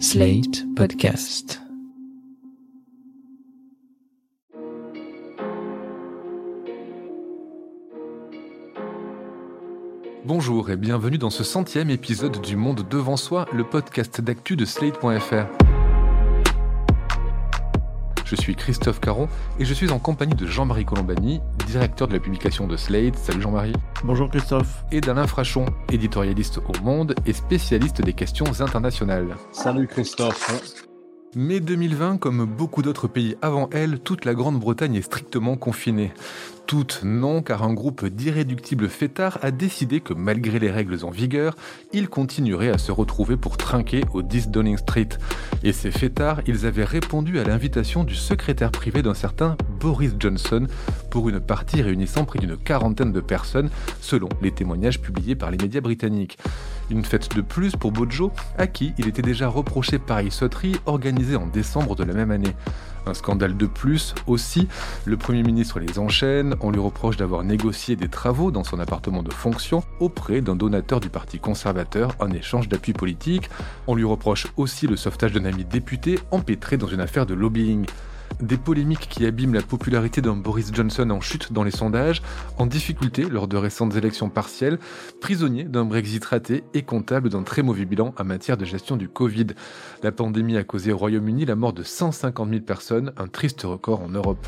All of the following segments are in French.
Slate Podcast. Bonjour et bienvenue dans ce centième épisode du Monde devant soi, le podcast d'actu de Slate.fr. Je suis Christophe Caron et je suis en compagnie de Jean-Marie Colombani, directeur de la publication de Slate. Salut Jean-Marie. Bonjour Christophe. Et d'Alain Frachon, éditorialiste au Monde et spécialiste des questions internationales. Salut Christophe. Mais 2020, comme beaucoup d'autres pays avant elle, toute la Grande-Bretagne est strictement confinée. Toutes non, car un groupe d'irréductibles fêtards a décidé que malgré les règles en vigueur, ils continueraient à se retrouver pour trinquer au 10 Downing Street. Et ces fêtards, ils avaient répondu à l'invitation du secrétaire privé d'un certain Boris Johnson pour une partie réunissant près d'une quarantaine de personnes, selon les témoignages publiés par les médias britanniques. Une fête de plus pour Bojo, à qui il était déjà reproché pareille sauterie organisée en décembre de la même année. Un scandale de plus aussi, le Premier ministre les enchaîne, on lui reproche d'avoir négocié des travaux dans son appartement de fonction auprès d'un donateur du Parti conservateur en échange d'appui politique, on lui reproche aussi le sauvetage d'un ami député empêtré dans une affaire de lobbying. Des polémiques qui abîment la popularité d'un Boris Johnson en chute dans les sondages, en difficulté lors de récentes élections partielles, prisonnier d'un Brexit raté et comptable d'un très mauvais bilan en matière de gestion du Covid. La pandémie a causé au Royaume-Uni la mort de 150 000 personnes, un triste record en Europe.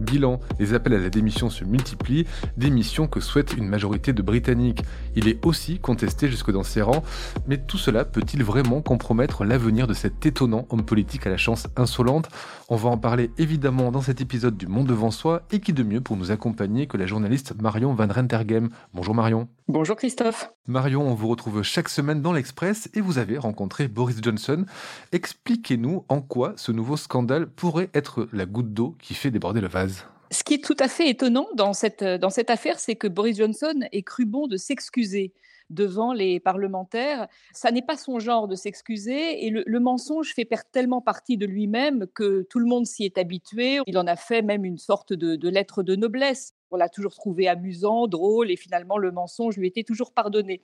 Bilan, les appels à la démission se multiplient, démission que souhaite une majorité de Britanniques. Il est aussi contesté jusque dans ses rangs, mais tout cela peut-il vraiment compromettre l'avenir de cet étonnant homme politique à la chance insolente? On va en parler évidemment dans cet épisode du Monde devant soi, et qui de mieux pour nous accompagner que la journaliste Marion Van Rentergem. Bonjour Marion. Bonjour Christophe. Marion, on vous retrouve chaque semaine dans l'Express et vous avez rencontré Boris Johnson. Expliquez-nous en quoi ce nouveau scandale pourrait être la goutte d'eau qui fait déborder le vase. Ce qui est tout à fait étonnant dans cette, dans cette affaire, c'est que Boris Johnson ait cru bon de s'excuser devant les parlementaires. Ça n'est pas son genre de s'excuser et le, mensonge fait tellement partie de lui-même que tout le monde s'y est habitué. Il en a fait même une sorte de lettre de noblesse on l'a toujours trouvé amusant, drôle, et finalement le mensonge lui était toujours pardonné.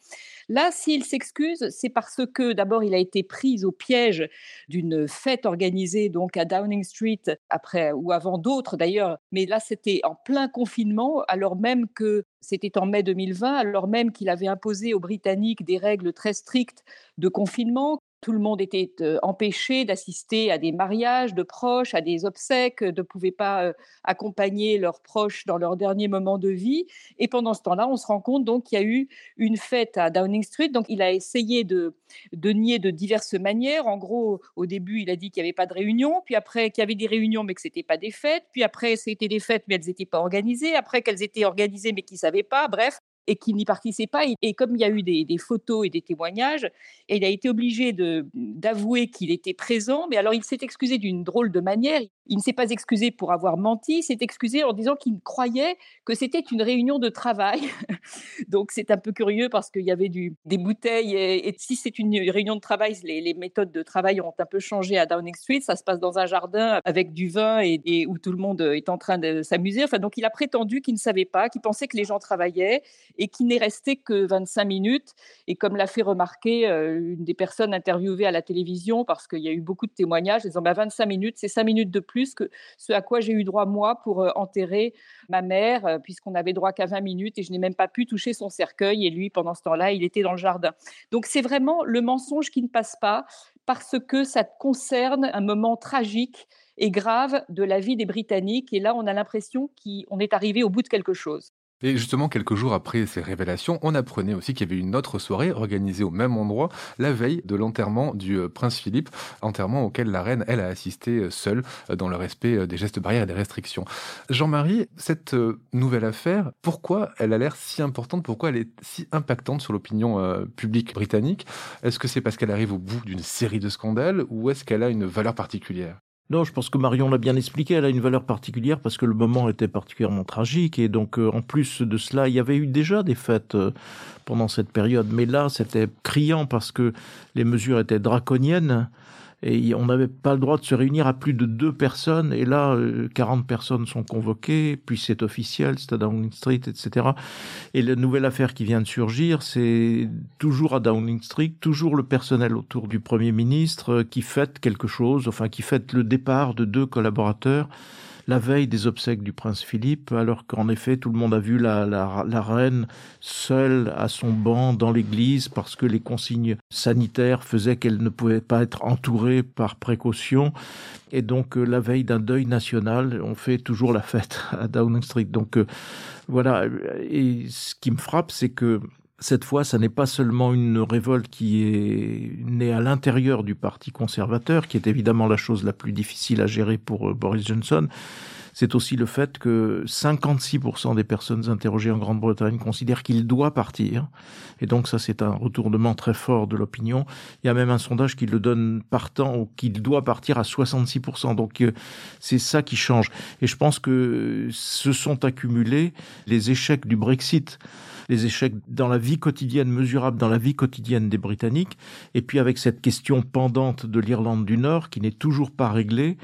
Là, s'il s'excuse, c'est parce que d'abord il a été pris au piège d'une fête organisée donc à Downing Street après ou avant d'autres d'ailleurs, mais là c'était en plein confinement, alors même que c'était en mai 2020, alors même qu'il avait imposé aux Britanniques des règles très strictes de confinement, tout le monde était empêché d'assister à des mariages de proches, à des obsèques, ne pouvaient pas accompagner leurs proches dans leur dernier moment de vie. Et pendant ce temps-là, on se rend compte donc qu'il y a eu une fête à Downing Street. Donc il a essayé de, de nier de diverses manières. En gros, au début, il a dit qu'il n'y avait pas de réunion, puis après qu'il y avait des réunions mais que ce n'était pas des fêtes, puis après c'était des fêtes mais elles n'étaient pas organisées, après qu'elles étaient organisées mais qu'ils ne savaient pas. Bref, et qui n'y participait pas. Et comme il y a eu des, photos et des témoignages, il a été obligé d'avouer qu'il était présent. Mais alors, il s'est excusé d'une drôle de manière. Il ne s'est pas excusé pour avoir menti, il s'est excusé en disant qu'il croyait que c'était une réunion de travail. Donc, c'est un peu curieux parce qu'il y avait des bouteilles. Et, si c'est une réunion de travail, les, les, méthodes de travail ont un peu changé à Downing Street. Ça se passe dans un jardin avec du vin et, et où tout le monde est en train de s'amuser. Enfin, donc, il a prétendu qu'il ne savait pas, qu'il pensait que les gens travaillaient et qui n'est resté que 25 minutes. Et comme l'a fait remarquer euh, une des personnes interviewées à la télévision, parce qu'il y a eu beaucoup de témoignages, disant bah, 25 minutes, c'est 5 minutes de plus que ce à quoi j'ai eu droit moi pour euh, enterrer ma mère, euh, puisqu'on n'avait droit qu'à 20 minutes et je n'ai même pas pu toucher son cercueil. Et lui, pendant ce temps-là, il était dans le jardin. Donc c'est vraiment le mensonge qui ne passe pas parce que ça concerne un moment tragique et grave de la vie des Britanniques. Et là, on a l'impression qu'on est arrivé au bout de quelque chose. Et justement, quelques jours après ces révélations, on apprenait aussi qu'il y avait une autre soirée organisée au même endroit, la veille de l'enterrement du euh, prince Philippe, enterrement auquel la reine, elle, a assisté euh, seule, euh, dans le respect des gestes barrières et des restrictions. Jean-Marie, cette nouvelle affaire, pourquoi elle a l'air si importante, pourquoi elle est si impactante sur l'opinion publique britannique? Est-ce que c'est parce qu'elle arrive au bout d'une série de scandales, ou est-ce qu'elle a une valeur particulière? Non, je pense que Marion l'a bien expliqué, elle a une valeur particulière parce que le moment était particulièrement tragique et donc euh, en plus de cela, il y avait eu déjà des fêtes euh, pendant cette période, mais là c'était criant parce que les mesures étaient draconiennes Et on n'avait pas le droit de se réunir à plus de deux personnes. Et là, 40 personnes sont convoquées, puis c'est officiel, c'est à Downing Street, etc. Et la nouvelle affaire qui vient de surgir, c'est toujours à Downing Street, toujours le personnel autour du Premier ministre qui fête quelque chose, enfin qui fête le départ de deux collaborateurs la veille des obsèques du prince Philippe, alors qu'en effet tout le monde a vu la, reine seule à son banc dans l'église parce que les consignes sanitaires faisaient qu'elle ne pouvait pas être entourée par précaution. Et donc euh, la veille d'un deuil national, on fait toujours la fête à Downing Street. Donc euh, voilà, et ce qui me frappe, c'est que cette fois, ça n'est pas seulement une révolte qui est née à l'intérieur du Parti conservateur, qui est évidemment la chose la plus difficile à gérer pour euh, Boris Johnson, c'est aussi le fait que 56% des personnes interrogées en Grande-Bretagne considèrent qu'il doit partir. Et donc ça, c'est un retournement très fort de l'opinion. Il y a même un sondage qui le donne partant ou qu'il doit partir à 66%. Donc euh, c'est ça qui change. Et je pense que se sont accumulés les échecs du Brexit les échecs dans la vie quotidienne, mesurables dans la vie quotidienne des Britanniques, et puis avec cette question pendante de l'Irlande du Nord qui n'est toujours pas réglée,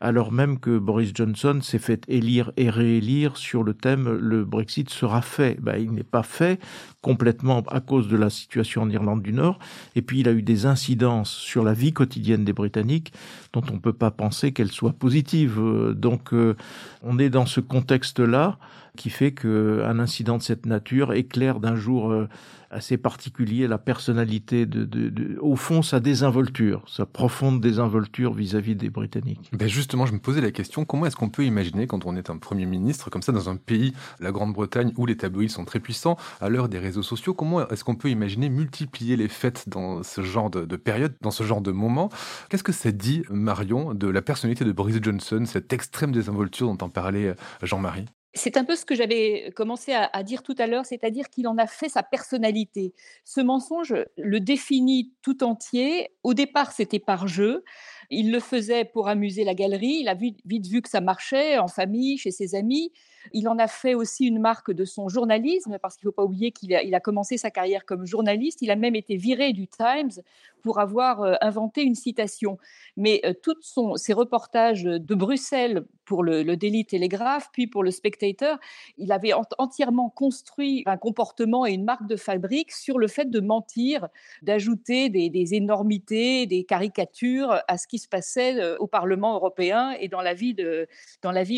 alors même que Boris Johnson s'est fait élire et réélire sur le thème le Brexit sera fait. Ben, il n'est pas fait complètement à cause de la situation en Irlande du Nord, et puis il a eu des incidences sur la vie quotidienne des Britanniques dont on ne peut pas penser qu'elles soient positives. Donc euh, on est dans ce contexte-là qui fait qu'un incident de cette nature éclaire d'un jour euh, assez particulier la personnalité de, au fond sa désinvolture, sa profonde désinvolture vis-à-vis des Britanniques. Ben justement, je me posais la question comment est-ce qu'on peut imaginer quand on est un premier ministre comme ça dans un pays, la Grande-Bretagne, où les tabloïds sont très puissants, à l'heure des réseaux sociaux, comment est-ce qu'on peut imaginer multiplier les fêtes dans ce genre de, de période, dans ce genre de moment? Qu'est-ce que ça dit, Marion, de la personnalité de Boris Johnson, cette extrême désinvolture dont en parlait Jean-Marie? C'est un peu ce que j'avais commencé à, dire tout à l'heure, c'est-à-dire qu'il en a fait sa personnalité. Ce mensonge le définit tout entier. Au départ, c'était par jeu. Il le faisait pour amuser la galerie. Il a vite vu que ça marchait en famille, chez ses amis. Il en a fait aussi une marque de son journalisme, parce qu'il ne faut pas oublier qu'il a, commencé sa carrière comme journaliste. Il a même été viré du Times pour avoir euh, inventé une citation. Mais euh, tous ses reportages de Bruxelles pour le, Daily Telegraph, puis pour le Spectator, il avait entièrement construit un comportement et une marque de fabrique sur le fait de mentir, d'ajouter des, énormités, des caricatures à ce qui se passait euh, au Parlement européen et dans la vie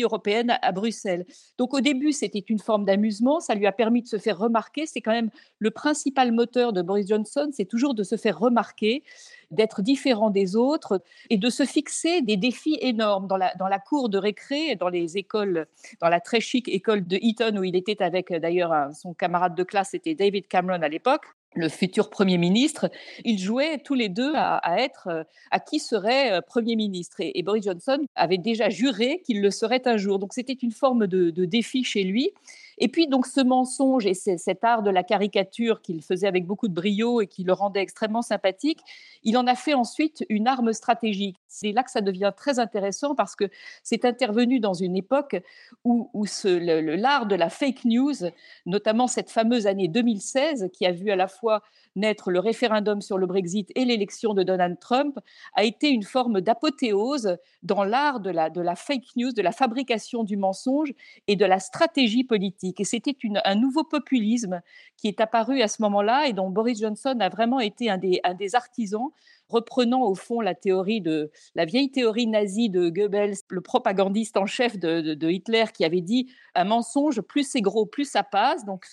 européenne à Bruxelles. Donc au début, c'était une forme d'amusement, ça lui a permis de se faire remarquer. C'est quand même le principal moteur de Boris Johnson, c'est toujours de se faire remarquer, d'être différent des autres et de se fixer des défis énormes dans la, dans la cour de récré, dans les écoles, dans la très chic école de Eton où il était avec d'ailleurs son camarade de classe, c'était David Cameron à l'époque le futur Premier ministre, ils jouaient tous les deux à, être euh, à qui serait euh, Premier ministre. Et, Boris Johnson avait déjà juré qu'il le serait un jour. Donc c'était une forme de, de, défi chez lui. Et puis donc ce mensonge et cet art de la caricature qu'il faisait avec beaucoup de brio et qui le rendait extrêmement sympathique, il en a fait ensuite une arme stratégique. C'est là que ça devient très intéressant parce que c'est intervenu dans une époque où, où l'art de la fake news, notamment cette fameuse année 2016 qui a vu à la fois naître le référendum sur le Brexit et l'élection de Donald Trump, a été une forme d'apothéose dans l'art de la, de la fake news, de la fabrication du mensonge et de la stratégie politique. Et c'était un nouveau populisme qui est apparu à ce moment-là et dont Boris Johnson a vraiment été un des, artisans reprenant au fond la théorie de la vieille théorie nazie de Goebbels, le propagandiste en chef de, Hitler, qui avait dit un mensonge, plus c'est gros, plus ça passe. Donc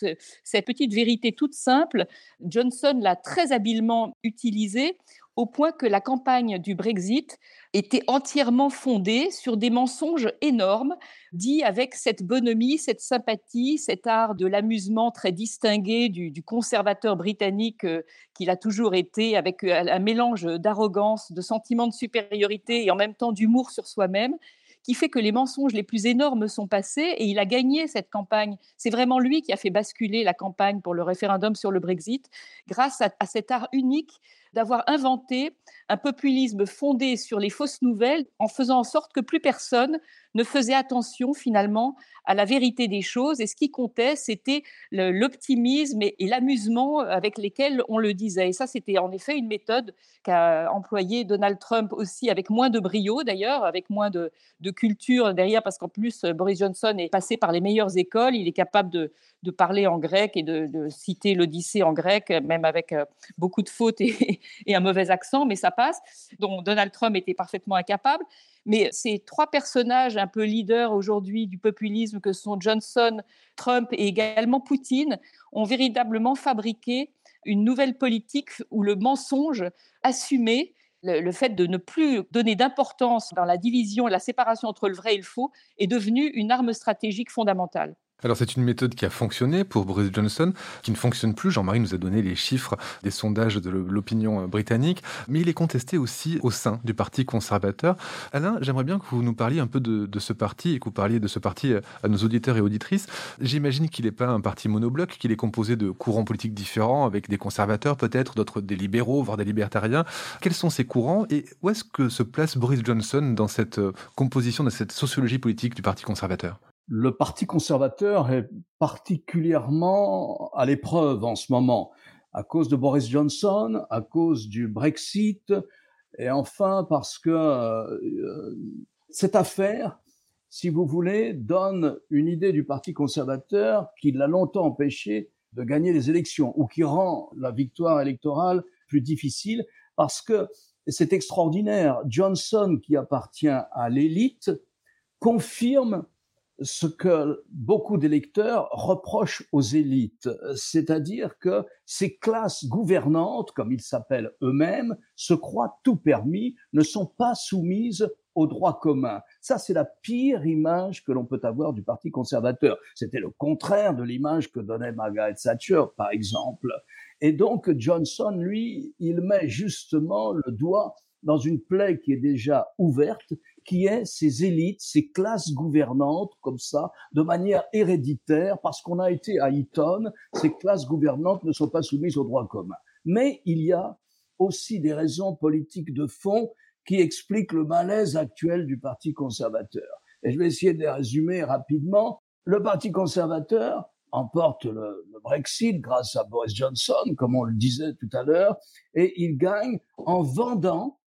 cette petite vérité toute simple, Johnson l'a très habilement utilisée au point que la campagne du Brexit était entièrement fondée sur des mensonges énormes, dits avec cette bonhomie, cette sympathie, cet art de l'amusement très distingué du, conservateur britannique euh, qu'il a toujours été, avec euh, un mélange d'arrogance, de sentiment de supériorité et en même temps d'humour sur soi-même qui fait que les mensonges les plus énormes sont passés et il a gagné cette campagne. C'est vraiment lui qui a fait basculer la campagne pour le référendum sur le Brexit grâce à cet art unique d'avoir inventé un populisme fondé sur les fausses nouvelles en faisant en sorte que plus personne ne faisait attention finalement à la vérité des choses. Et ce qui comptait, c'était l'optimisme et, l'amusement avec lesquels on le disait. Et ça, c'était en effet une méthode qu'a employée Donald Trump aussi, avec moins de brio d'ailleurs, avec moins de, culture derrière, parce qu'en plus, Boris Johnson est passé par les meilleures écoles. Il est capable de, parler en grec et de, citer l'Odyssée en grec, même avec euh, beaucoup de fautes et, et un mauvais accent, mais ça passe, dont Donald Trump était parfaitement incapable. Mais ces trois personnages un peu leaders aujourd'hui du populisme que sont Johnson, Trump et également Poutine ont véritablement fabriqué une nouvelle politique où le mensonge assumé le, fait de ne plus donner d'importance dans la division et la séparation entre le vrai et le faux est devenu une arme stratégique fondamentale. Alors c'est une méthode qui a fonctionné pour Boris Johnson, qui ne fonctionne plus. Jean-Marie nous a donné les chiffres des sondages de l'opinion euh, britannique, mais il est contesté aussi au sein du Parti conservateur. Alain, j'aimerais bien que vous nous parliez un peu de, ce parti et que vous parliez de ce parti euh, à nos auditeurs et auditrices. J'imagine qu'il n'est pas un parti monobloc, qu'il est composé de courants politiques différents, avec des conservateurs peut-être, d'autres des libéraux, voire des libertariens. Quels sont ces courants et où est-ce que se place Boris Johnson dans cette euh, composition, dans cette sociologie politique du Parti conservateur? Le Parti conservateur est particulièrement à l'épreuve en ce moment, à cause de Boris Johnson, à cause du Brexit, et enfin parce que euh, cette affaire, si vous voulez, donne une idée du Parti conservateur qui l'a longtemps empêché de gagner les élections, ou qui rend la victoire électorale plus difficile, parce que c'est extraordinaire. Johnson, qui appartient à l'élite, confirme ce que beaucoup d'électeurs reprochent aux élites, c'est-à-dire que ces classes gouvernantes, comme ils s'appellent eux-mêmes, se croient tout permis, ne sont pas soumises au droit commun. Ça, c'est la pire image que l'on peut avoir du Parti conservateur. C'était le contraire de l'image que donnait Margaret Thatcher, par exemple. Et donc, Johnson, lui, il met justement le doigt dans une plaie qui est déjà ouverte qui est ces élites, ces classes gouvernantes comme ça, de manière héréditaire, parce qu'on a été à Eton, ces classes gouvernantes ne sont pas soumises au droit commun. Mais il y a aussi des raisons politiques de fond qui expliquent le malaise actuel du Parti conservateur. Et je vais essayer de les résumer rapidement. Le Parti conservateur emporte le, le Brexit grâce à Boris Johnson, comme on le disait tout à l'heure, et il gagne en vendant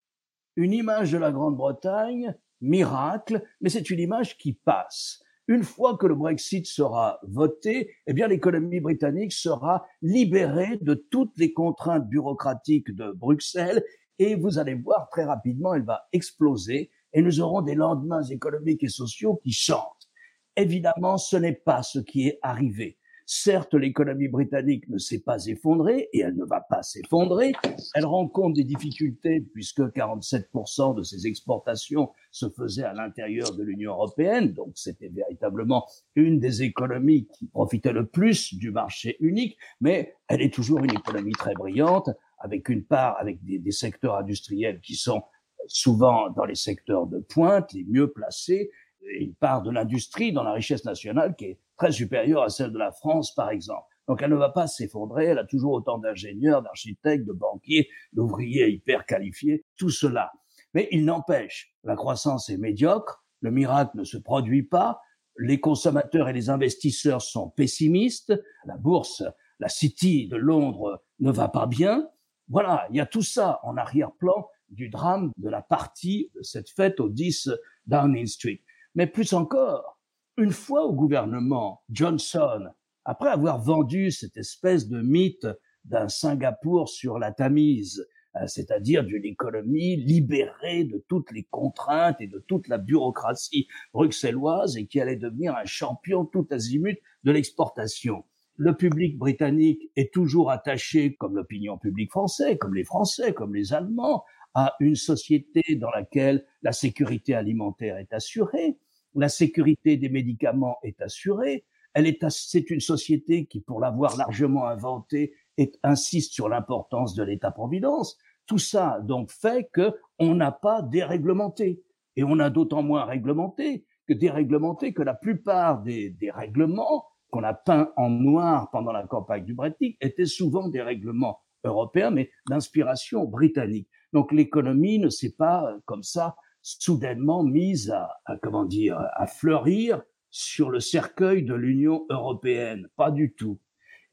une image de la Grande-Bretagne miracle, mais c'est une image qui passe. Une fois que le Brexit sera voté, eh bien l'économie britannique sera libérée de toutes les contraintes bureaucratiques de Bruxelles et vous allez voir très rapidement, elle va exploser et nous aurons des lendemains économiques et sociaux qui chantent. Évidemment, ce n'est pas ce qui est arrivé. Certes, l'économie britannique ne s'est pas effondrée et elle ne va pas s'effondrer. Elle rencontre des difficultés puisque 47% de ses exportations se faisaient à l'intérieur de l'Union européenne. Donc c'était véritablement une des économies qui profitait le plus du marché unique. Mais elle est toujours une économie très brillante avec une part, avec des, secteurs industriels qui sont souvent dans les secteurs de pointe, les mieux placés, une part de l'industrie dans la richesse nationale qui est très supérieure à celle de la France, par exemple. Donc elle ne va pas s'effondrer, elle a toujours autant d'ingénieurs, d'architectes, de banquiers, d'ouvriers hyper qualifiés, tout cela. Mais il n'empêche, la croissance est médiocre, le miracle ne se produit pas, les consommateurs et les investisseurs sont pessimistes, la bourse, la City de Londres ne va pas bien. Voilà, il y a tout ça en arrière-plan du drame de la partie de cette fête au 10 Downing Street. Mais plus encore, une fois au gouvernement, Johnson, après avoir vendu cette espèce de mythe d'un Singapour sur la Tamise, euh, c'est-à-dire d'une économie libérée de toutes les contraintes et de toute la bureaucratie bruxelloise et qui allait devenir un champion tout azimut de l'exportation. Le public britannique est toujours attaché, comme l'opinion publique française, comme les Français, comme les Allemands, à une société dans laquelle la sécurité alimentaire est assurée, la sécurité des médicaments est assurée. Elle est, c'est une société qui, pour l'avoir largement inventée, insiste sur l'importance de l'État-providence. Tout ça, donc, fait que on n'a pas déréglementé. Et on a d'autant moins réglementé que déréglementé que la plupart des, des règlements qu'on a peints en noir pendant la campagne du Brexit étaient souvent des règlements européen, mais d'inspiration britannique. Donc l'économie ne s'est pas euh, comme ça soudainement mise à, comment dire à fleurir sur le cercueil de l'Union européenne, pas du tout.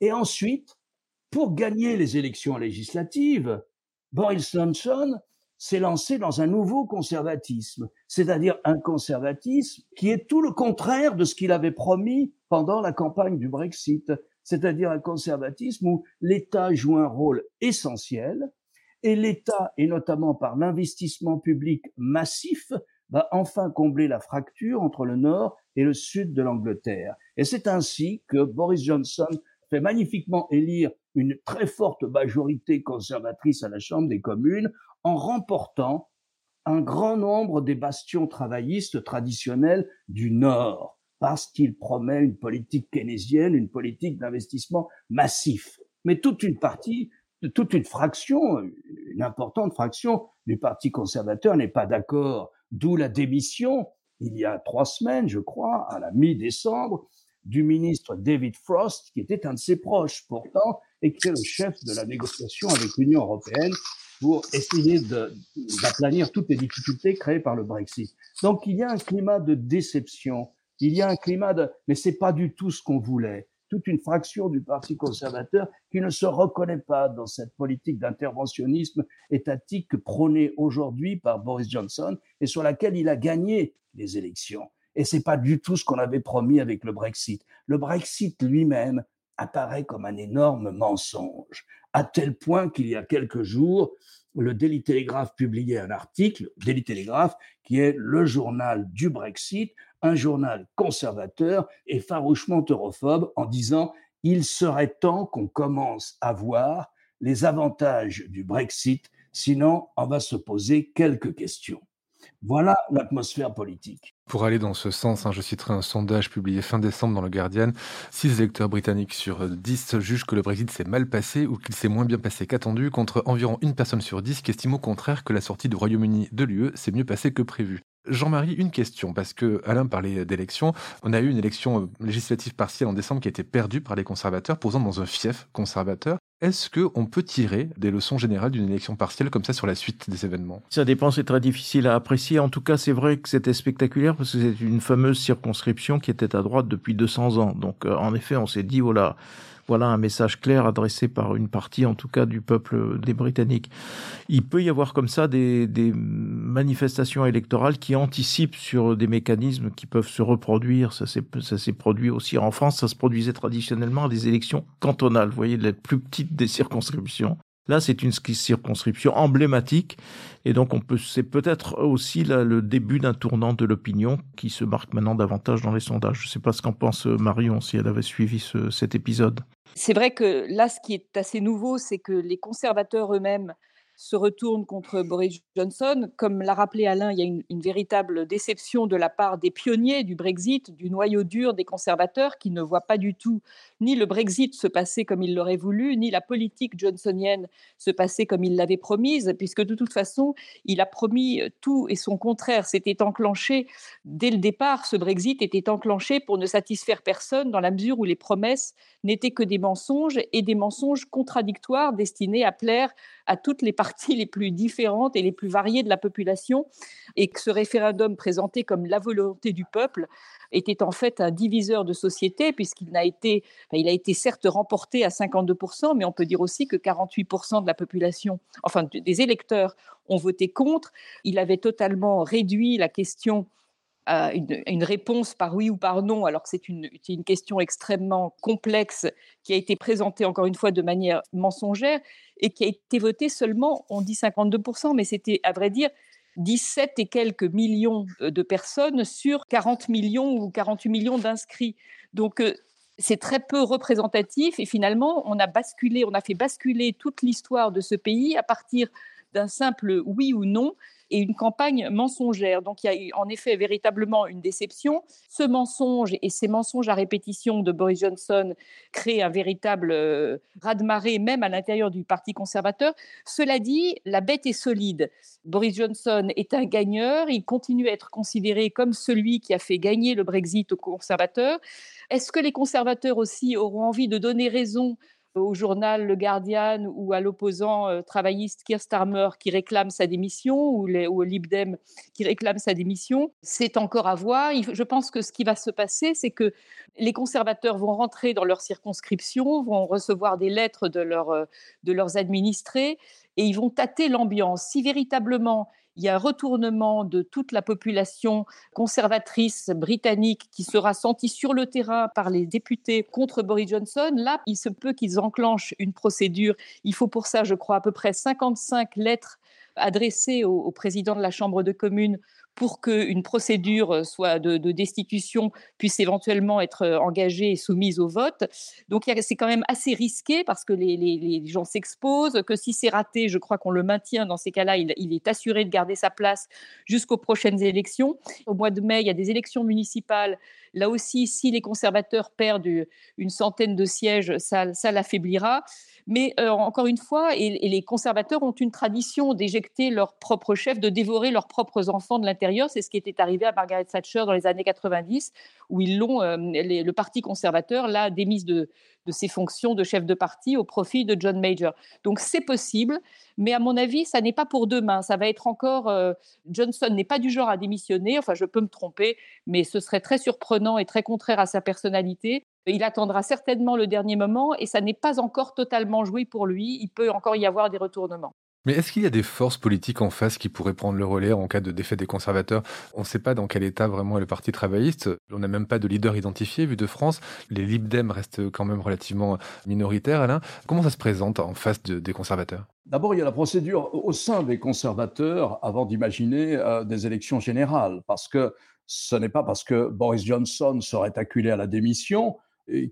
Et ensuite, pour gagner les élections législatives, Boris Johnson s'est lancé dans un nouveau conservatisme, c'est-à-dire un conservatisme qui est tout le contraire de ce qu'il avait promis pendant la campagne du Brexit, c'est-à-dire un conservatisme où l'État joue un rôle essentiel et l'État, et notamment par l'investissement public massif, va enfin combler la fracture entre le nord et le sud de l'Angleterre. Et c'est ainsi que Boris Johnson fait magnifiquement élire une très forte majorité conservatrice à la Chambre des communes en remportant un grand nombre des bastions travaillistes traditionnels du Nord, parce qu'il promet une politique keynésienne, une politique d'investissement massif. Mais toute une partie, toute une fraction, une importante fraction du Parti conservateur n'est pas d'accord, d'où la démission, il y a trois semaines, je crois, à la mi-décembre, du ministre David Frost, qui était un de ses proches pourtant, et qui est le chef de la négociation avec l'Union européenne pour essayer d'aplanir toutes les difficultés créées par le Brexit. Donc il y a un climat de déception, il y a un climat de mais c'est pas du tout ce qu'on voulait. Toute une fraction du Parti conservateur qui ne se reconnaît pas dans cette politique d'interventionnisme étatique prônée aujourd'hui par Boris Johnson et sur laquelle il a gagné les élections. Et c'est pas du tout ce qu'on avait promis avec le Brexit. Le Brexit lui-même apparaît comme un énorme mensonge, à tel point qu'il y a quelques jours, le Daily Telegraph publiait un article, Daily Telegraph, qui est le journal du Brexit, un journal conservateur et farouchement europhobe, en disant il serait temps qu'on commence à voir les avantages du Brexit, sinon on va se poser quelques questions. Voilà l'atmosphère politique. Pour aller dans ce sens, hein, je citerai un sondage publié fin décembre dans le Guardian. 6 électeurs britanniques sur 10 jugent que le Brexit s'est mal passé ou qu'il s'est moins bien passé qu'attendu, contre environ une personne sur 10 qui estime au contraire que la sortie du Royaume-Uni de l'UE s'est mieux passée que prévu. Jean-Marie, une question, parce que Alain parlait d'élections. On a eu une élection euh, législative partielle en décembre qui a été perdue par les conservateurs, posant dans un fief conservateur. Est-ce qu'on peut tirer des leçons générales d'une élection partielle comme ça sur la suite des événements? Ça dépend, c'est très difficile à apprécier. En tout cas, c'est vrai que c'était spectaculaire parce que c'est une fameuse circonscription qui était à droite depuis 200 ans. Donc, euh, en effet, on s'est dit, voilà, voilà un message clair adressé par une partie, en tout cas, du peuple des Britanniques. Il peut y avoir comme ça des, manifestations électorales qui anticipent sur des mécanismes qui peuvent se reproduire. Ça s'est produit aussi en France. Ça se produisait traditionnellement à des élections cantonales. Vous voyez, la plus petite des circonscriptions. Là, c'est une circonscription emblématique, et donc on peut, c'est peut-être aussi le début d'un tournant de l'opinion qui se marque maintenant davantage dans les sondages. Je ne sais pas ce qu'en pense euh, Marion si elle avait suivi cet épisode. C'est vrai que là, ce qui est assez nouveau, c'est que les conservateurs eux-mêmes se retourne contre Boris Johnson. Comme l'a rappelé Alain, il y a une, véritable déception de la part des pionniers du Brexit, du noyau dur des conservateurs, qui ne voient pas du tout ni le Brexit se passer comme il l'aurait voulu, ni la politique johnsonienne se passer comme il l'avait promise, puisque de toute façon, il a promis tout et son contraire. C'était enclenché dès le départ, ce Brexit était enclenché pour ne satisfaire personne, dans la mesure où les promesses n'étaient que des mensonges et des mensonges contradictoires destinés à plaire à toutes les parties les plus différentes et les plus variées de la population, et que ce référendum présenté comme la volonté du peuple était en fait un diviseur de société, puisqu'il a été, il a été certes remporté à 52%, mais on peut dire aussi que 48% de la population, enfin des électeurs, ont voté contre. Il avait totalement réduit la question à une, réponse par oui ou par non, alors que c'est une, une, question extrêmement complexe qui a été présentée encore une fois de manière mensongère et qui a été votée seulement, on dit 52%, mais c'était à vrai dire 17 et quelques millions euh, de personnes sur 40 millions ou 48 millions d'inscrits. Donc euh, c'est très peu représentatif et finalement on a basculé, on a fait basculer toute l'histoire de ce pays à partir d'un simple oui ou non et une campagne mensongère. Donc il y a eu en effet véritablement une déception. Ce mensonge et ces mensonges à répétition de Boris Johnson créent un véritable euh, raz-de-marée même à l'intérieur du Parti conservateur. Cela dit, la bête est solide. Boris Johnson est un gagneur, il continue à être considéré comme celui qui a fait gagner le Brexit aux conservateurs. Est-ce que les conservateurs aussi auront envie de donner raison au journal Le Guardian ou à l'opposant euh, travailliste Keir Starmer qui réclame sa démission ou, les, ou au Libdem qui réclame sa démission. C'est encore à voir. Je pense que ce qui va se passer, c'est que les conservateurs vont rentrer dans leur circonscription, vont recevoir des lettres de, euh, de leurs administrés et ils vont tâter l'ambiance. Si véritablement il y a un retournement de toute la population conservatrice britannique qui sera sentie sur le terrain par les députés contre Boris Johnson. Là, il se peut qu'ils enclenchent une procédure. Il faut pour ça, je crois, à peu près 55 lettres adressées au, au président de la Chambre de communes pour qu'une procédure soit de, destitution puisse éventuellement être engagée et soumise au vote. Donc c'est quand même assez risqué parce que les, gens s'exposent, que si c'est raté, je crois qu'on le maintient dans ces cas-là, il, est assuré de garder sa place jusqu'aux prochaines élections. Au mois de mai, il y a des élections municipales. Là aussi, si les conservateurs perdent une centaine de sièges, ça, l'affaiblira. Mais encore une fois, et, les conservateurs ont une tradition d'éjecter leurs propres chefs, de dévorer leurs propres enfants de l'intérieur. C'est ce qui était arrivé à Margaret Thatcher dans les années 90, où ils l'ont, le Parti conservateur l'a démise de, de ses fonctions de chef de parti au profit de John Major. Donc c'est possible, mais à mon avis, ça n'est pas pour demain. Ça va être encore. Euh, Johnson n'est pas du genre à démissionner. Enfin, je peux me tromper, mais ce serait très surprenant et très contraire à sa personnalité. Il attendra certainement le dernier moment et ça n'est pas encore totalement joué pour lui. Il peut encore y avoir des retournements. Mais est-ce qu'il y a des forces politiques en face qui pourraient prendre le relais en cas de défaite des conservateurs? On ne sait pas dans quel état vraiment est le Parti travailliste. On n'a même pas de leader identifié vu de France. Les Lib Dem restent quand même relativement minoritaires. Alain, comment ça se présente en face des conservateurs? D'abord, il y a la procédure au sein des conservateurs avant d'imaginer euh, des élections générales, parce que ce n'est pas parce que Boris Johnson serait acculé à la démission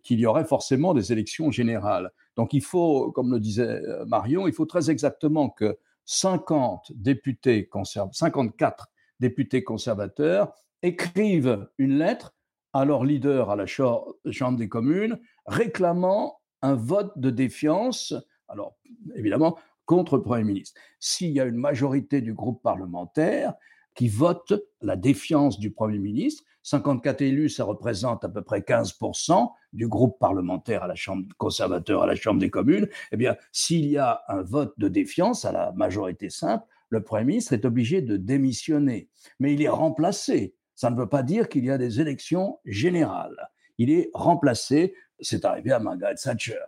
qu'il y aurait forcément des élections générales. Donc il faut, comme le disait euh, Marion, il faut très exactement que 50 députés 54 députés conservateurs écrivent une lettre à leur leader à la Chambre des communes réclamant un vote de défiance, alors évidemment contre le Premier ministre. S'il y a une majorité du groupe parlementaire qui vote la défiance du Premier ministre, 54 élus, ça représente à peu près 15% du groupe parlementaire à la Chambre conservateur à la Chambre des communes. Eh bien, s'il y a un vote de défiance à la majorité simple, le Premier ministre est obligé de démissionner. Mais il est remplacé. Ça ne veut pas dire qu'il y a des élections générales. Il est remplacé. C'est arrivé à Margaret Thatcher.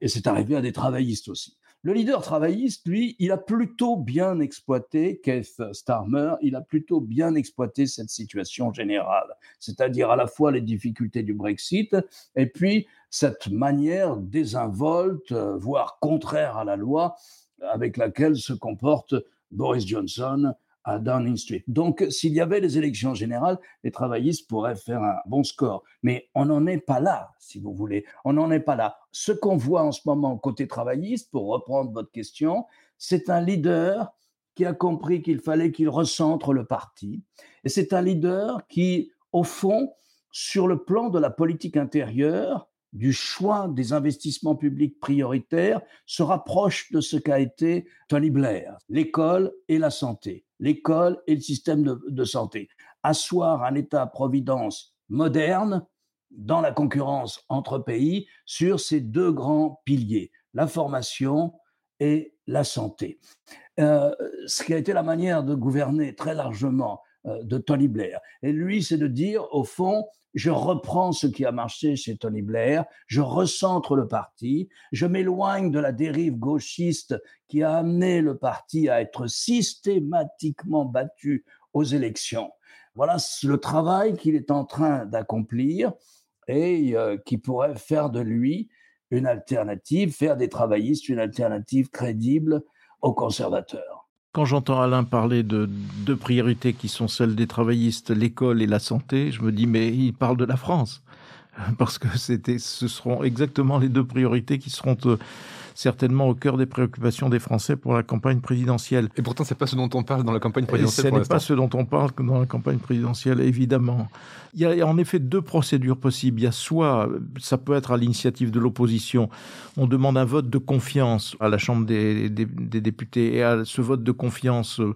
Et c'est arrivé à des travaillistes aussi. Le leader travailliste, lui, il a plutôt bien exploité, Keith Starmer, il a plutôt bien exploité cette situation générale, c'est-à-dire à la fois les difficultés du Brexit et puis cette manière désinvolte, voire contraire à la loi, avec laquelle se comporte Boris Johnson à Downing Street. Donc, s'il y avait des élections générales, les travaillistes pourraient faire un bon score. Mais on n'en est pas là, si vous voulez. On n'en est pas là. Ce qu'on voit en ce moment côté travailliste, pour reprendre votre question, c'est un leader qui a compris qu'il fallait qu'il recentre le parti. Et c'est un leader qui, au fond, sur le plan de la politique intérieure, du choix des investissements publics prioritaires, se rapproche de ce qu'a été Tony Blair, l'école et la santé l'école et le système de, santé. Asseoir un État-providence moderne dans la concurrence entre pays sur ces deux grands piliers, la formation et la santé. Euh, ce qui a été la manière de gouverner très largement de Tony Blair. Et lui, c'est de dire, au fond, je reprends ce qui a marché chez Tony Blair, je recentre le parti, je m'éloigne de la dérive gauchiste qui a amené le parti à être systématiquement battu aux élections. Voilà le travail qu'il est en train d'accomplir et euh, qui pourrait faire de lui une alternative, faire des travaillistes une alternative crédible aux conservateurs. Quand j'entends Alain parler de deux priorités qui sont celles des travaillistes, l'école et la santé, je me dis mais il parle de la France. Parce que c'était, ce seront exactement les deux priorités qui seront euh, certainement au cœur des préoccupations des Français pour la campagne présidentielle. Et pourtant, c'est pas ce dont on parle dans la campagne présidentielle. Ce n'est pas ce dont on parle dans la campagne présidentielle, évidemment. Il y a en effet deux procédures possibles. Il y a soit, ça peut être à l'initiative de l'opposition, on demande un vote de confiance à la Chambre des, des, des députés, et à ce vote de confiance, il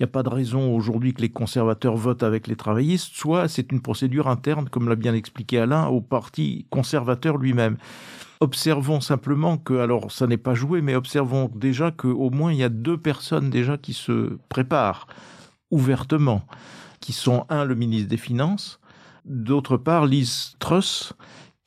n'y a pas de raison aujourd'hui que les conservateurs votent avec les travaillistes, soit c'est une procédure interne, comme l'a bien expliqué Alain, au parti conservateur lui-même. Observons simplement que, alors ça n'est pas joué, mais observons déjà qu'au moins il y a deux personnes déjà qui se préparent ouvertement, qui sont un le ministre des Finances, d'autre part Liz Truss,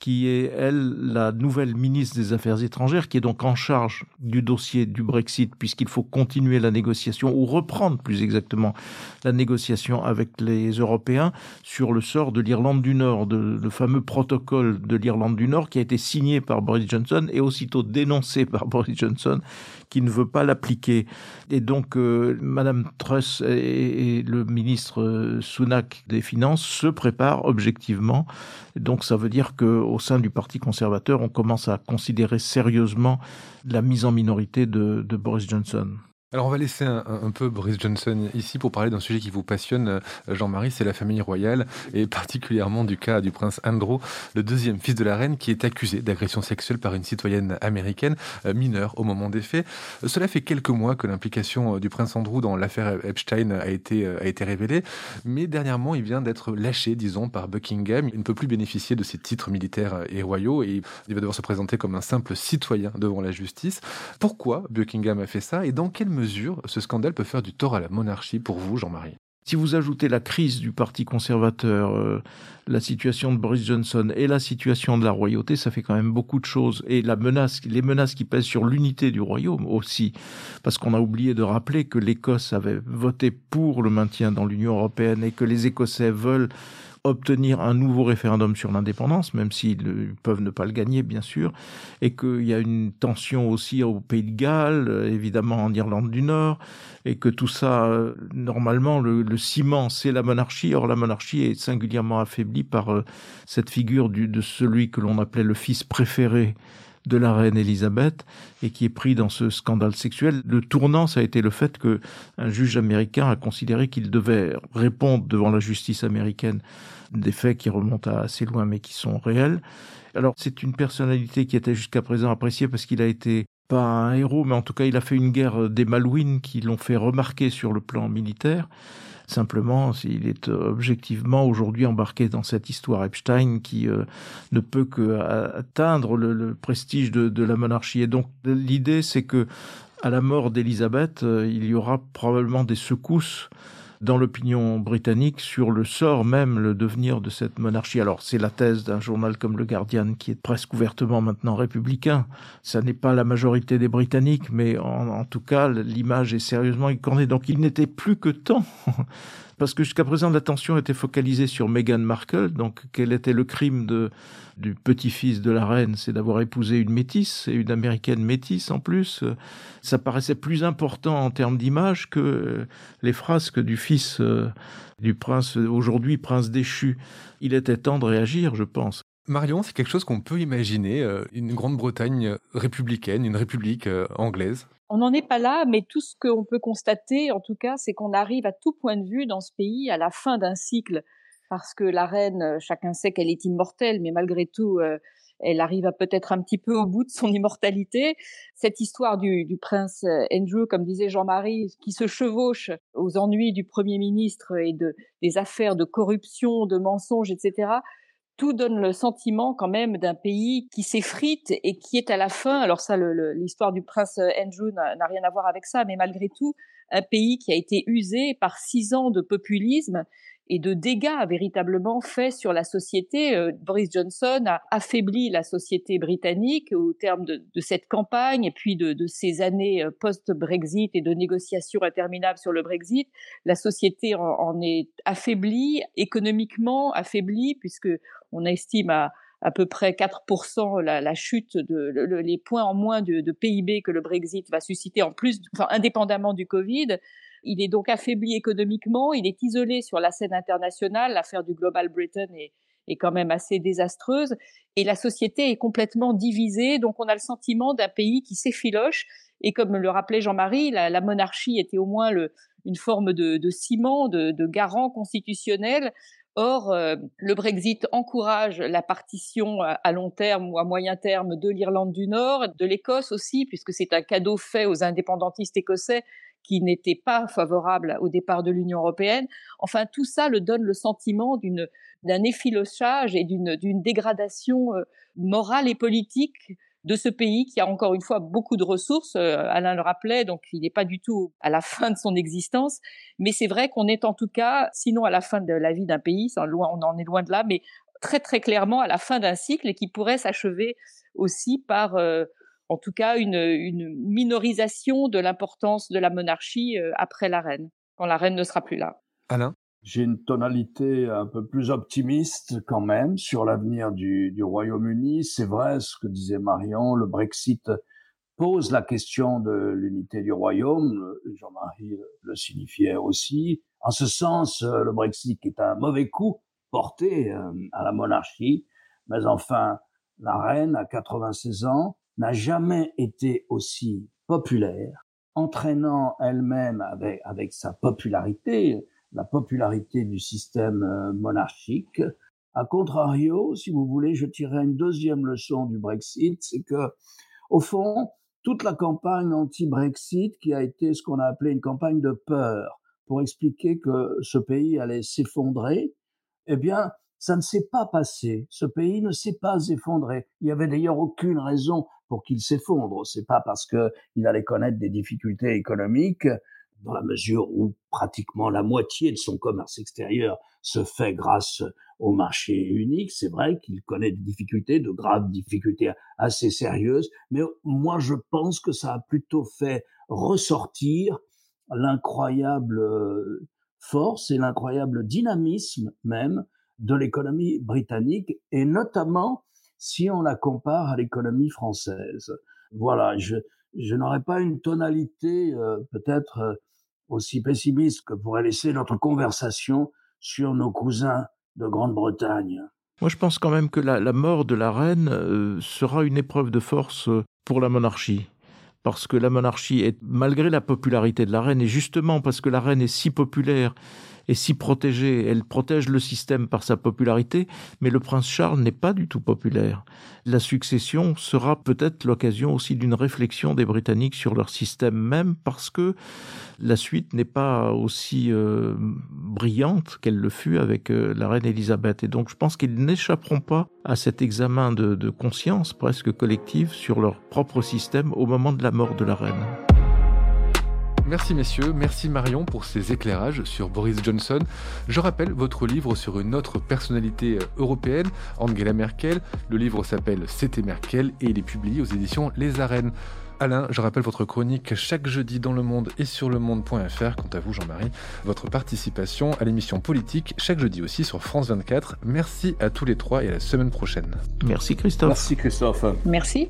qui est, elle, la nouvelle ministre des Affaires étrangères, qui est donc en charge du dossier du Brexit, puisqu'il faut continuer la négociation, ou reprendre plus exactement la négociation avec les Européens sur le sort de l'Irlande du Nord, le fameux protocole de l'Irlande du Nord qui a été signé par Boris Johnson et aussitôt dénoncé par Boris Johnson, qui ne veut pas l'appliquer. Et donc, euh, Madame Truss et, le ministre Sunak des Finances se préparent objectivement. donc, ça veut dire que au sein du Parti conservateur, on commence à considérer sérieusement la mise en minorité de Boris Johnson. Alors on va laisser un, peu Boris Johnson ici pour parler d'un sujet qui vous passionne, euh, Jean-Marie, c'est la famille royale et particulièrement du cas du prince Andrew, le deuxième fils de la reine qui est accusé d'agression sexuelle par une citoyenne américaine euh, mineure au moment des faits. Cela fait quelques mois que l'implication euh, du prince Andrew dans l'affaire Epstein a été, a été révélée, mais dernièrement il vient d'être lâché, disons, par Buckingham. Il ne peut plus bénéficier de ses titres militaires et royaux et il va devoir se présenter comme un simple citoyen devant la justice. Pourquoi Buckingham a fait ça et dans quelle mesure ce scandale peut faire du tort à la monarchie pour vous, Jean-Marie si vous ajoutez la crise du Parti conservateur, euh, la situation de Boris Johnson et la situation de la royauté, ça fait quand même beaucoup de choses. Et les menaces qui pèsent sur l'unité du royaume aussi, parce qu'on a oublié de rappeler que l'Écosse avait voté pour le maintien dans l'Union européenne et que les Écossais veulent obtenir un nouveau référendum sur l'indépendance, même s'ils peuvent ne pas le gagner, bien sûr, et qu'il y a une tension aussi au Pays de Galles, évidemment en Irlande du Nord, et que tout ça, normalement, le, le ciment, c'est la monarchie. Or, la monarchie est singulièrement affaiblie par euh, cette figure du, de celui que l'on appelait le fils préféré de la reine Elisabeth et qui est pris dans ce scandale sexuel. Le tournant, ça a été le fait que un juge américain a considéré qu'il devait répondre devant la justice américaine des faits qui remontent à assez loin mais qui sont réels. Alors c'est une personnalité qui était jusqu'à présent appréciée parce qu'il a été pas un héros, mais en tout cas il a fait une guerre des Malouines qui l'ont fait remarquer sur le plan militaire. Simplement, il est objectivement aujourd'hui embarqué dans cette histoire Epstein qui euh, ne peut que atteindre le, prestige de, de, la monarchie. Et donc l'idée, c'est que à la mort d'Élisabeth, euh, il y aura probablement des secousses dans l'opinion britannique sur le sort même, le devenir de cette monarchie. Alors c'est la thèse d'un journal comme le Guardian qui est presque ouvertement maintenant républicain. Ça n'est pas la majorité des Britanniques, mais en, tout cas l'image est sérieusement écornée. Donc il n'était plus que temps parce que jusqu'à présent l'attention était focalisée sur Meghan Markle, donc quel était le crime du petit-fils de la reine, c'est d'avoir épousé une métisse, et une américaine métisse en plus. Ça paraissait plus important en termes d'image que les frasques du fils euh, du prince, aujourd'hui prince déchu. Il était temps de réagir, je pense. Marion, c'est quelque chose qu'on peut imaginer, euh, une Grande-Bretagne républicaine, une république euh, anglaise? On n'en est pas là, mais tout ce qu'on peut constater, en tout cas, c'est qu'on arrive à tout point de vue dans ce pays à la fin d'un cycle, parce que la reine, euh, chacun sait qu'elle est immortelle, mais malgré tout, euh, elle arrive à peut-être un petit peu au bout de son immortalité. Cette histoire du, prince euh, Andrew, comme disait Jean-Marie, qui se chevauche aux ennuis du Premier ministre et de, des affaires de corruption, de mensonges, etc., tout donne le sentiment quand même d'un pays qui s'effrite et qui est à la fin, alors ça, l'histoire du prince Andrew n'a rien à voir avec ça, mais malgré tout, un pays qui a été usé par six ans de populisme et de dégâts véritablement faits sur la société. Euh, Boris Johnson a affaibli la société britannique au terme de, cette campagne et puis de, ces années euh, post-Brexit et de négociations interminables sur le Brexit. La société en, est affaiblie, économiquement affaiblie, puisque on estime à à peu près 4% la, chute de le, les points en moins de, de, PIB que le Brexit va susciter en plus, enfin indépendamment du Covid. Il est donc affaibli économiquement, il est isolé sur la scène internationale. L'affaire du Global Britain est, quand même assez désastreuse et la société est complètement divisée. Donc on a le sentiment d'un pays qui s'effiloche et comme le rappelait Jean-Marie, la, monarchie était au moins une forme de, ciment, de, de, garant constitutionnel Or, euh, le Brexit encourage la partition à long terme ou à moyen terme de l'Irlande du Nord, de l'Écosse aussi, puisque c'est un cadeau fait aux indépendantistes écossais qui n'étaient pas favorables au départ de l'Union européenne. Enfin, tout ça le donne le sentiment d'un effilochage et d'une dégradation euh, morale et politique de ce pays qui a encore une fois beaucoup de ressources. Euh, Alain le rappelait, donc il n'est pas du tout à la fin de son existence. Mais c'est vrai qu'on est en tout cas, sinon à la fin de la vie d'un pays, on en est loin de là, mais très très clairement à la fin d'un cycle et qui pourrait s'achever aussi par, euh, en tout cas, une, une minorisation de l'importance de la monarchie euh, après la reine, quand la reine ne sera plus là. Alain? J'ai une tonalité un peu plus optimiste quand même sur l'avenir du, du Royaume-Uni. C'est vrai ce que disait Marion, le Brexit pose la question de l'unité du royaume. Jean-Marie le signifiait aussi. En ce sens, le Brexit est un mauvais coup porté euh, à la monarchie. Mais enfin, la reine, à 96 ans, n'a jamais été aussi populaire, entraînant elle-même avec, sa popularité la popularité du système euh, monarchique. A contrario, si vous voulez, je tirerai une deuxième leçon du Brexit, c'est que, au fond, toute la campagne anti-Brexit, qui a été ce qu'on a appelé une campagne de peur, pour expliquer que ce pays allait s'effondrer, eh bien, ça ne s'est pas passé. Ce pays ne s'est pas effondré. Il y avait d'ailleurs aucune raison pour qu'il s'effondre. C'est pas parce qu'il allait connaître des difficultés économiques dans la mesure où pratiquement la moitié de son commerce extérieur se fait grâce au marché unique. C'est vrai qu'il connaît des difficultés, de graves difficultés assez sérieuses, mais moi je pense que ça a plutôt fait ressortir l'incroyable euh, force et l'incroyable dynamisme même de l'économie britannique et notamment si on la compare à l'économie française. Voilà, je, n'aurais pas une tonalité euh, peut-être euh, aussi pessimiste que pourrait laisser notre conversation sur nos cousins de Grande-Bretagne. Moi, je pense quand même que la, mort de la reine euh, sera une épreuve de force pour la monarchie. Parce que la monarchie est, malgré la popularité de la reine, et justement parce que la reine est si populaire et si protégée. Elle protège le système par sa popularité, mais le prince Charles n'est pas du tout populaire. La succession sera peut-être l'occasion aussi d'une réflexion des Britanniques sur leur système même, parce que la suite n'est pas aussi euh, brillante qu'elle le fut avec euh, la reine Elisabeth. Et donc je pense qu'ils n'échapperont pas à cet examen de, de conscience presque collective sur leur propre système au moment de la mort de la reine. Merci messieurs, merci Marion pour ces éclairages sur Boris Johnson. Je rappelle votre livre sur une autre personnalité euh, européenne, Angela Merkel. Le livre s'appelle C'était Merkel et il est publié aux éditions Les Arènes. Alain, je rappelle votre chronique chaque jeudi dans Le Monde et sur le monde.fr. Quant à vous, Jean-Marie, votre participation à l'émission politique chaque jeudi aussi sur France 24. Merci à tous les trois et à la semaine prochaine. Merci Christophe. Merci Christophe. Merci.